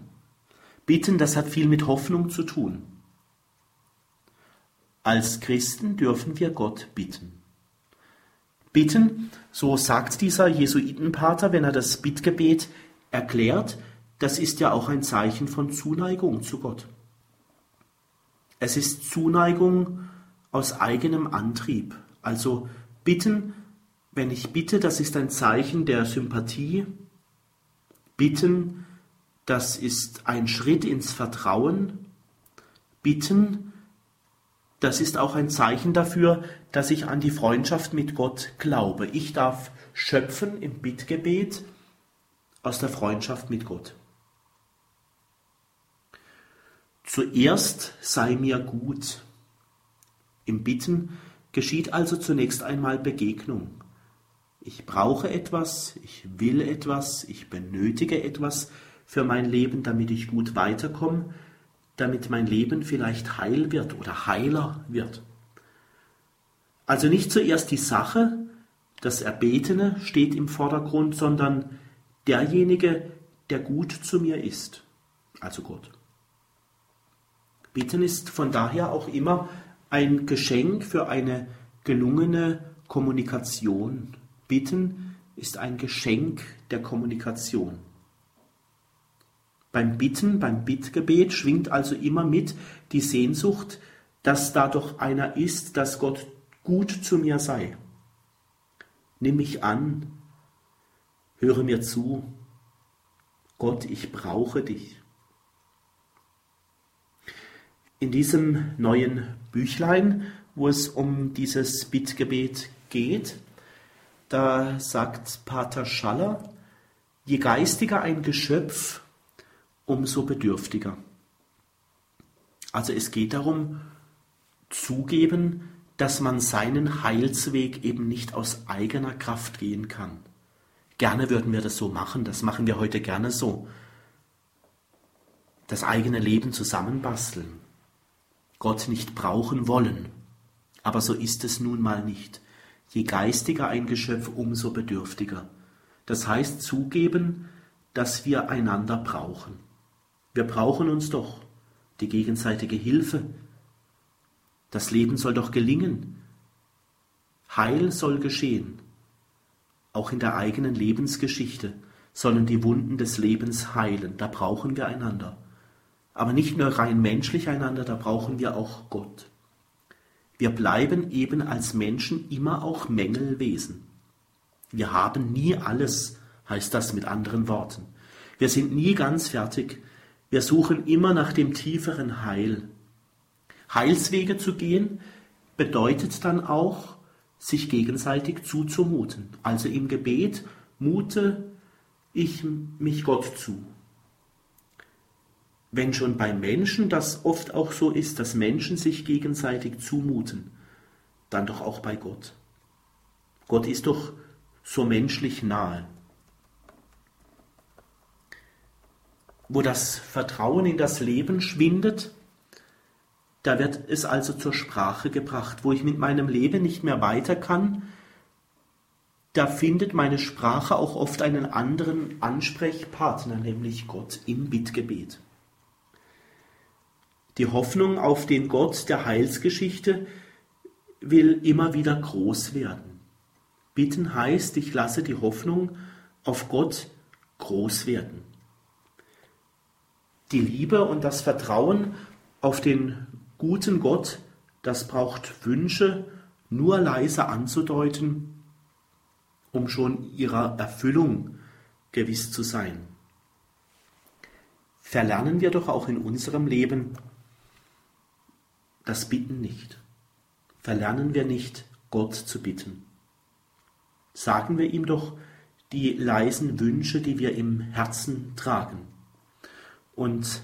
S2: Bitten, das hat viel mit Hoffnung zu tun. Als Christen dürfen wir Gott bitten. Bitten, so sagt dieser Jesuitenpater, wenn er das Bittgebet erklärt, das ist ja auch ein Zeichen von Zuneigung zu Gott. Es ist Zuneigung aus eigenem Antrieb. Also bitten, wenn ich bitte, das ist ein Zeichen der Sympathie. Bitten, das ist ein Schritt ins Vertrauen. Bitten, das ist auch ein Zeichen dafür, dass ich an die Freundschaft mit Gott glaube. Ich darf schöpfen im Bittgebet aus der Freundschaft mit Gott. Zuerst sei mir gut. Im Bitten geschieht also zunächst einmal Begegnung. Ich brauche etwas, ich will etwas, ich benötige etwas, für mein Leben, damit ich gut weiterkomme, damit mein Leben vielleicht heil wird oder heiler wird. Also nicht zuerst die Sache, das Erbetene steht im Vordergrund, sondern derjenige, der gut zu mir ist, also Gott. Bitten ist von daher auch immer ein Geschenk für eine gelungene Kommunikation. Bitten ist ein Geschenk der Kommunikation. Beim Bitten, beim Bittgebet schwingt also immer mit die Sehnsucht, dass da doch einer ist, dass Gott gut zu mir sei. Nimm mich an, höre mir zu. Gott, ich brauche dich. In diesem neuen Büchlein, wo es um dieses Bittgebet geht, da sagt Pater Schaller, je geistiger ein Geschöpf, umso bedürftiger. Also es geht darum, zugeben, dass man seinen Heilsweg eben nicht aus eigener Kraft gehen kann. Gerne würden wir das so machen, das machen wir heute gerne so. Das eigene Leben zusammenbasteln. Gott nicht brauchen wollen. Aber so ist es nun mal nicht. Je geistiger ein Geschöpf, umso bedürftiger. Das heißt zugeben, dass wir einander brauchen. Wir brauchen uns doch, die gegenseitige Hilfe. Das Leben soll doch gelingen. Heil soll geschehen. Auch in der eigenen Lebensgeschichte sollen die Wunden des Lebens heilen. Da brauchen wir einander. Aber nicht nur rein menschlich einander, da brauchen wir auch Gott. Wir bleiben eben als Menschen immer auch Mängelwesen. Wir haben nie alles, heißt das mit anderen Worten. Wir sind nie ganz fertig. Wir suchen immer nach dem tieferen Heil. Heilswege zu gehen bedeutet dann auch, sich gegenseitig zuzumuten. Also im Gebet mute ich mich Gott zu. Wenn schon bei Menschen das oft auch so ist, dass Menschen sich gegenseitig zumuten, dann doch auch bei Gott. Gott ist doch so menschlich nahe. wo das Vertrauen in das Leben schwindet, Da wird es also zur Sprache gebracht, wo ich mit meinem Leben nicht mehr weiter kann. Da findet meine Sprache auch oft einen anderen Ansprechpartner, nämlich Gott im Bittgebet. Die Hoffnung auf den Gott der Heilsgeschichte will immer wieder groß werden. Bitten heißt, ich lasse die Hoffnung auf Gott groß werden. Die Liebe und das Vertrauen auf den guten Gott, das braucht Wünsche nur leise anzudeuten, um schon ihrer Erfüllung gewiss zu sein. Verlernen wir doch auch in unserem Leben das Bitten nicht. Verlernen wir nicht, Gott zu bitten. Sagen wir ihm doch die leisen Wünsche, die wir im Herzen tragen. Und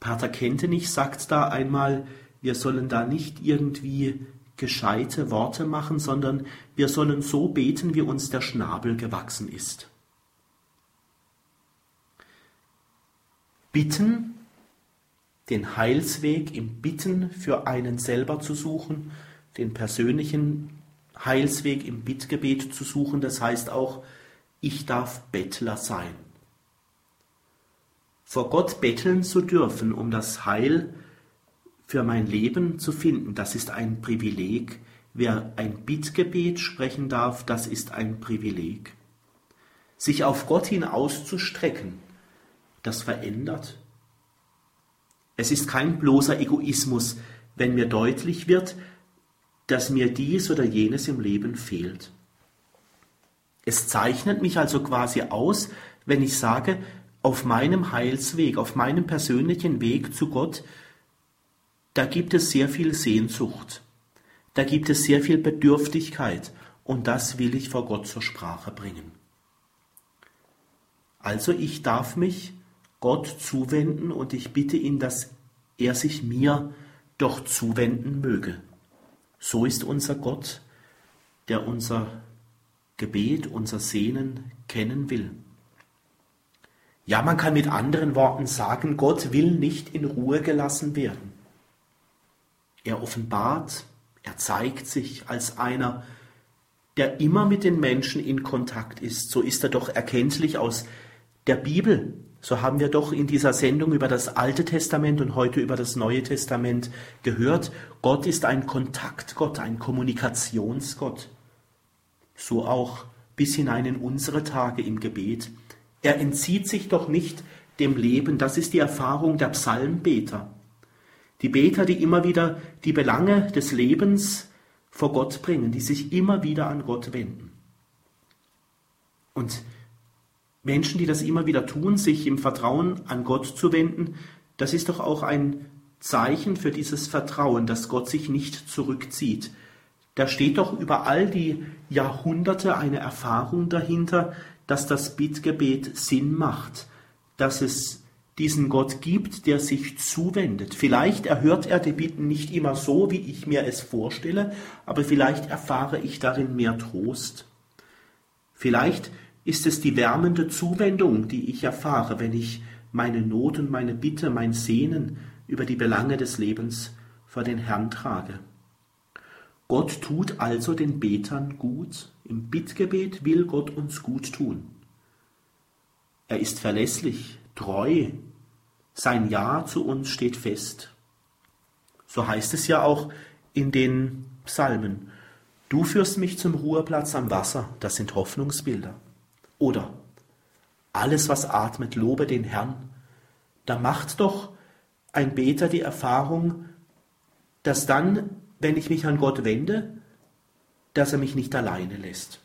S2: Pater Kentenich sagt da einmal, wir sollen da nicht irgendwie gescheite Worte machen, sondern wir sollen so beten, wie uns der Schnabel gewachsen ist. Bitten, den Heilsweg im Bitten für einen selber zu suchen, den persönlichen Heilsweg im Bittgebet zu suchen, das heißt auch, ich darf Bettler sein. Vor Gott betteln zu dürfen, um das Heil für mein Leben zu finden, das ist ein Privileg. Wer ein Bittgebet sprechen darf, das ist ein Privileg. Sich auf Gott hin auszustrecken, das verändert. Es ist kein bloßer Egoismus, wenn mir deutlich wird, dass mir dies oder jenes im Leben fehlt. Es zeichnet mich also quasi aus, wenn ich sage, auf meinem Heilsweg, auf meinem persönlichen Weg zu Gott, da gibt es sehr viel Sehnsucht, da gibt es sehr viel Bedürftigkeit und das will ich vor Gott zur Sprache bringen. Also ich darf mich Gott zuwenden und ich bitte ihn, dass er sich mir doch zuwenden möge. So ist unser Gott, der unser Gebet, unser Sehnen kennen will. Ja, man kann mit anderen Worten sagen, Gott will nicht in Ruhe gelassen werden. Er offenbart, er zeigt sich als einer, der immer mit den Menschen in Kontakt ist. So ist er doch erkenntlich aus der Bibel. So haben wir doch in dieser Sendung über das Alte Testament und heute über das Neue Testament gehört. Gott ist ein Kontaktgott, ein Kommunikationsgott. So auch bis hinein in unsere Tage im Gebet. Er entzieht sich doch nicht dem Leben. Das ist die Erfahrung der Psalmbeter. Die Beter, die immer wieder die Belange des Lebens vor Gott bringen, die sich immer wieder an Gott wenden. Und Menschen, die das immer wieder tun, sich im Vertrauen an Gott zu wenden, das ist doch auch ein Zeichen für dieses Vertrauen, dass Gott sich nicht zurückzieht. Da steht doch über all die Jahrhunderte eine Erfahrung dahinter, dass das Bittgebet Sinn macht, dass es diesen Gott gibt, der sich zuwendet. Vielleicht erhört er die Bitten nicht immer so, wie ich mir es vorstelle, aber vielleicht erfahre ich darin mehr Trost. Vielleicht ist es die wärmende Zuwendung, die ich erfahre, wenn ich meine Not und meine Bitte, mein Sehnen über die Belange des Lebens vor den Herrn trage. Gott tut also den Betern gut. Im Bittgebet will Gott uns gut tun. Er ist verlässlich, treu. Sein Ja zu uns steht fest. So heißt es ja auch in den Psalmen. Du führst mich zum Ruheplatz am Wasser. Das sind Hoffnungsbilder. Oder alles, was atmet, lobe den Herrn. Da macht doch ein Beter die Erfahrung, dass dann, wenn ich mich an Gott wende, dass er mich nicht alleine lässt.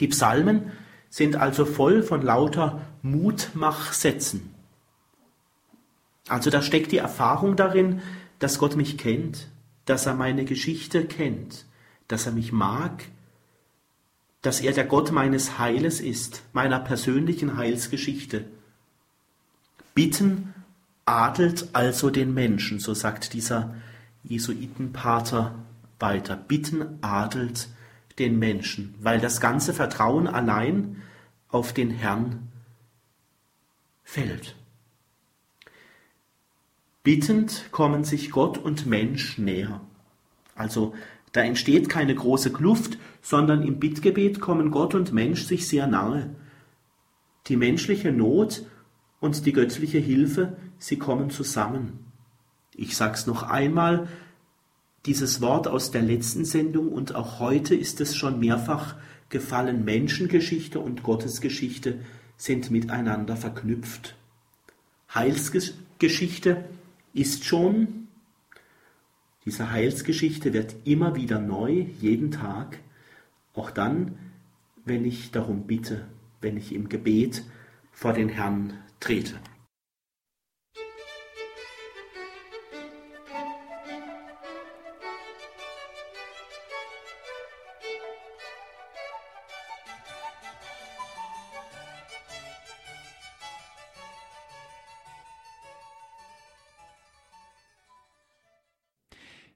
S2: Die Psalmen sind also voll von lauter Mutmachsätzen. Also da steckt die Erfahrung darin, dass Gott mich kennt, dass er meine Geschichte kennt, dass er mich mag, dass er der Gott meines Heiles ist, meiner persönlichen Heilsgeschichte. Bitten adelt also den Menschen, so sagt dieser Jesuitenpater weiter. Bitten adelt den Menschen, weil das ganze Vertrauen allein auf den Herrn fällt. Bittend kommen sich Gott und Mensch näher. Also da entsteht keine große Kluft, sondern im Bittgebet kommen Gott und Mensch sich sehr nahe. Die menschliche Not und die göttliche Hilfe, sie kommen zusammen. Ich sag's noch einmal, dieses Wort aus der letzten Sendung und auch heute ist es schon mehrfach gefallen, Menschengeschichte und Gottesgeschichte sind miteinander verknüpft. Heilsgeschichte ist schon, diese Heilsgeschichte wird immer wieder neu, jeden Tag, auch dann, wenn ich darum bitte, wenn ich im Gebet vor den Herrn trete.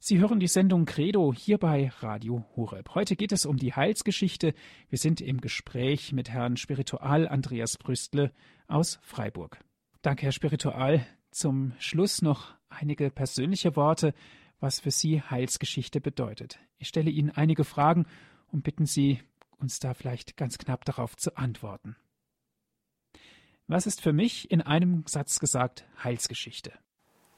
S1: Sie hören die Sendung Credo hier bei Radio Horeb. Heute geht es um die Heilsgeschichte. Wir sind im Gespräch mit Herrn Spiritual Andreas Brüstle aus Freiburg. Danke, Herr Spiritual. Zum Schluss noch einige persönliche Worte, was für Sie Heilsgeschichte bedeutet. Ich stelle Ihnen einige Fragen und bitten Sie, uns da vielleicht ganz knapp darauf zu antworten. Was ist für mich in einem Satz gesagt Heilsgeschichte?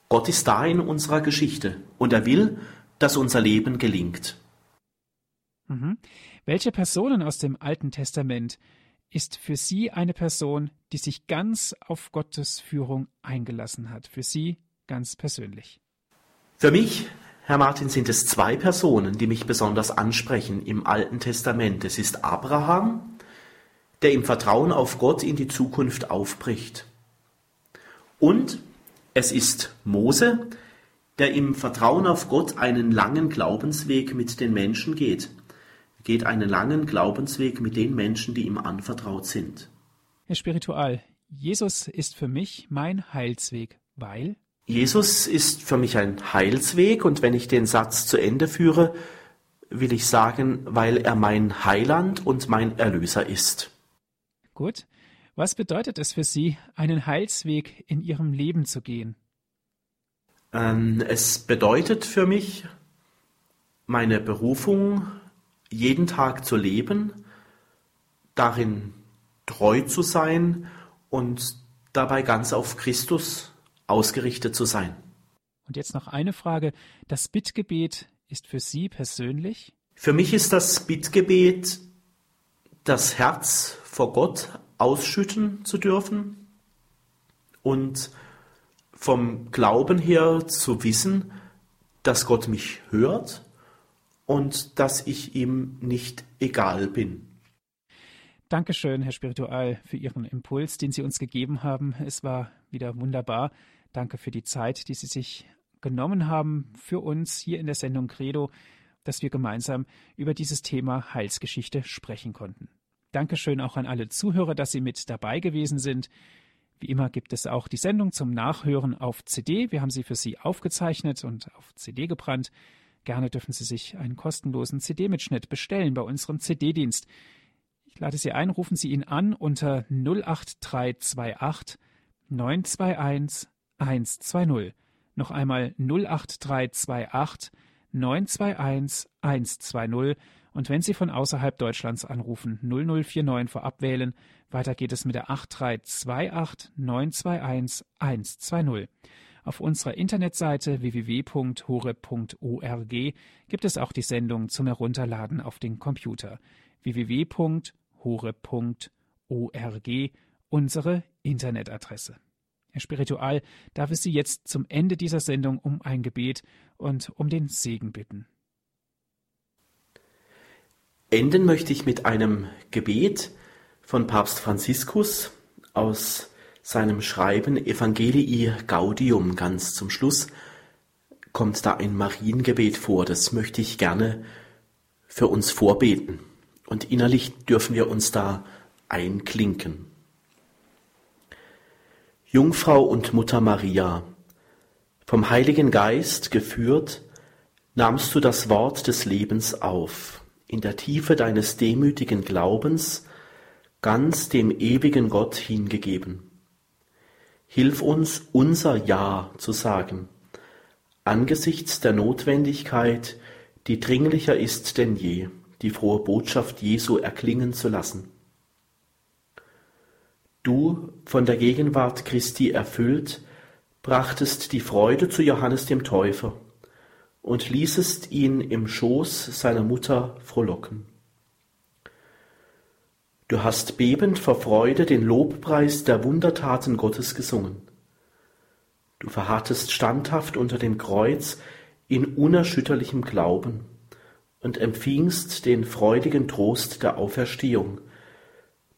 S2: Gott ist da in unserer Geschichte und er will, dass unser Leben gelingt.
S1: Mhm. Welche Personen aus dem Alten Testament ist für Sie eine Person, die sich ganz auf Gottes Führung eingelassen hat, für Sie ganz persönlich?
S2: Für mich, Herr Martin, sind es zwei Personen, die mich besonders ansprechen im Alten Testament. Es ist Abraham, der im Vertrauen auf Gott in die Zukunft aufbricht. Und es ist Mose, der im Vertrauen auf Gott einen langen Glaubensweg mit den Menschen geht. Er geht einen langen Glaubensweg mit den Menschen, die ihm anvertraut sind.
S1: Herr Spiritual, Jesus ist für mich mein Heilsweg, weil
S2: Jesus ist für mich ein Heilsweg und wenn ich den Satz zu Ende führe, will ich sagen, weil er mein Heiland und mein Erlöser ist.
S1: Gut. Was bedeutet es für Sie, einen Heilsweg in Ihrem Leben zu gehen?
S2: Ähm, es bedeutet für mich, meine Berufung jeden Tag zu leben, darin treu zu sein und dabei ganz auf Christus ausgerichtet zu sein.
S1: Und jetzt noch eine Frage. Das Bittgebet ist für Sie persönlich?
S2: Für mich ist das Bittgebet das Herz vor Gott ausschütten zu dürfen und vom Glauben her zu wissen, dass Gott mich hört und dass ich ihm nicht egal bin.
S1: Dankeschön, Herr Spiritual, für Ihren Impuls, den Sie uns gegeben haben. Es war wieder wunderbar. Danke für die Zeit, die Sie sich genommen haben für uns hier in der Sendung Credo, dass wir gemeinsam über dieses Thema Heilsgeschichte sprechen konnten. Dankeschön auch an alle Zuhörer, dass Sie mit dabei gewesen sind. Wie immer gibt es auch die Sendung zum Nachhören auf CD. Wir haben sie für Sie aufgezeichnet und auf CD gebrannt. Gerne dürfen Sie sich einen kostenlosen CD-Mitschnitt bestellen bei unserem CD-Dienst. Ich lade Sie ein, rufen Sie ihn an unter 08328 921 120. Noch einmal 08328 921 120 und wenn Sie von außerhalb Deutschlands anrufen, 0049 vorab wählen. Weiter geht es mit der 8328 921 120. Auf unserer Internetseite www.hore.org gibt es auch die Sendung zum Herunterladen auf den Computer. www.hore.org, unsere Internetadresse. Herr Spiritual, darf ich Sie jetzt zum Ende dieser Sendung um ein Gebet und um den Segen bitten.
S2: Enden möchte ich mit einem Gebet von Papst Franziskus aus seinem Schreiben Evangelii Gaudium ganz zum Schluss kommt da ein Mariengebet vor. Das möchte ich gerne für uns vorbeten. Und innerlich dürfen wir uns da einklinken. Jungfrau und Mutter Maria, vom Heiligen Geist geführt, nahmst du das Wort des Lebens auf in der Tiefe deines demütigen Glaubens ganz dem ewigen Gott hingegeben. Hilf uns, unser Ja zu sagen, angesichts der Notwendigkeit, die dringlicher ist denn je, die frohe Botschaft Jesu erklingen zu lassen. Du, von der Gegenwart Christi erfüllt, brachtest die Freude zu Johannes dem Täufer und ließest ihn im Schoß seiner Mutter frohlocken. Du hast bebend vor Freude den Lobpreis der Wundertaten Gottes gesungen. Du verharrtest standhaft unter dem Kreuz in unerschütterlichem Glauben und empfingst den freudigen Trost der Auferstehung.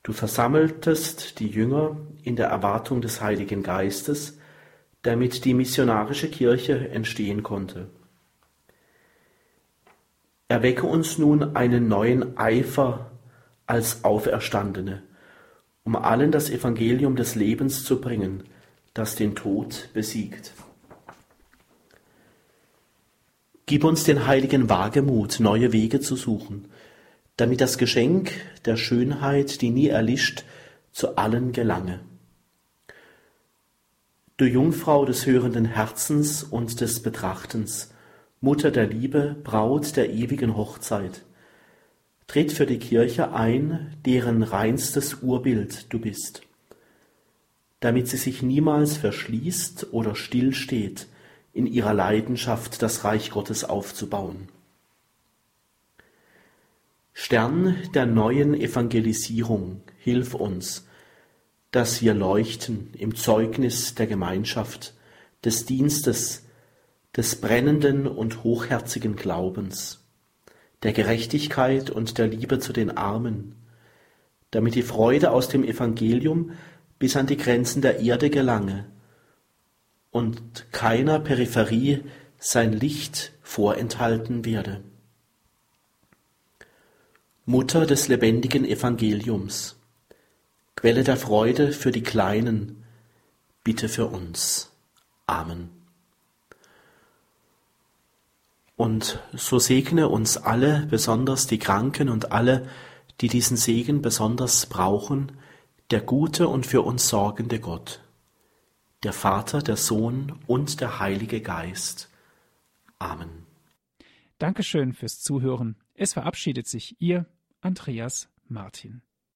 S2: Du versammeltest die Jünger in der Erwartung des Heiligen Geistes, damit die missionarische Kirche entstehen konnte. Erwecke uns nun einen neuen Eifer als Auferstandene, um allen das Evangelium des Lebens zu bringen, das den Tod besiegt. Gib uns den heiligen Wagemut, neue Wege zu suchen, damit das Geschenk der Schönheit, die nie erlischt, zu allen gelange. Du Jungfrau des hörenden Herzens und des Betrachtens, Mutter der Liebe, Braut der ewigen Hochzeit, Tritt für die Kirche ein, deren reinstes Urbild du bist, damit sie sich niemals verschließt oder stillsteht, in ihrer Leidenschaft das Reich Gottes aufzubauen. Stern der neuen Evangelisierung, hilf uns, dass wir leuchten im Zeugnis der Gemeinschaft, des Dienstes, des brennenden und hochherzigen Glaubens der Gerechtigkeit und der Liebe zu den Armen, damit die Freude aus dem Evangelium bis an die Grenzen der Erde gelange und keiner Peripherie sein Licht vorenthalten werde. Mutter des lebendigen Evangeliums, Quelle der Freude für die Kleinen, bitte für uns. Amen. Und so segne uns alle, besonders die Kranken und alle, die diesen Segen besonders brauchen, der gute und für uns sorgende Gott, der Vater, der Sohn und der Heilige Geist. Amen.
S1: Dankeschön fürs Zuhören. Es verabschiedet sich Ihr Andreas Martin.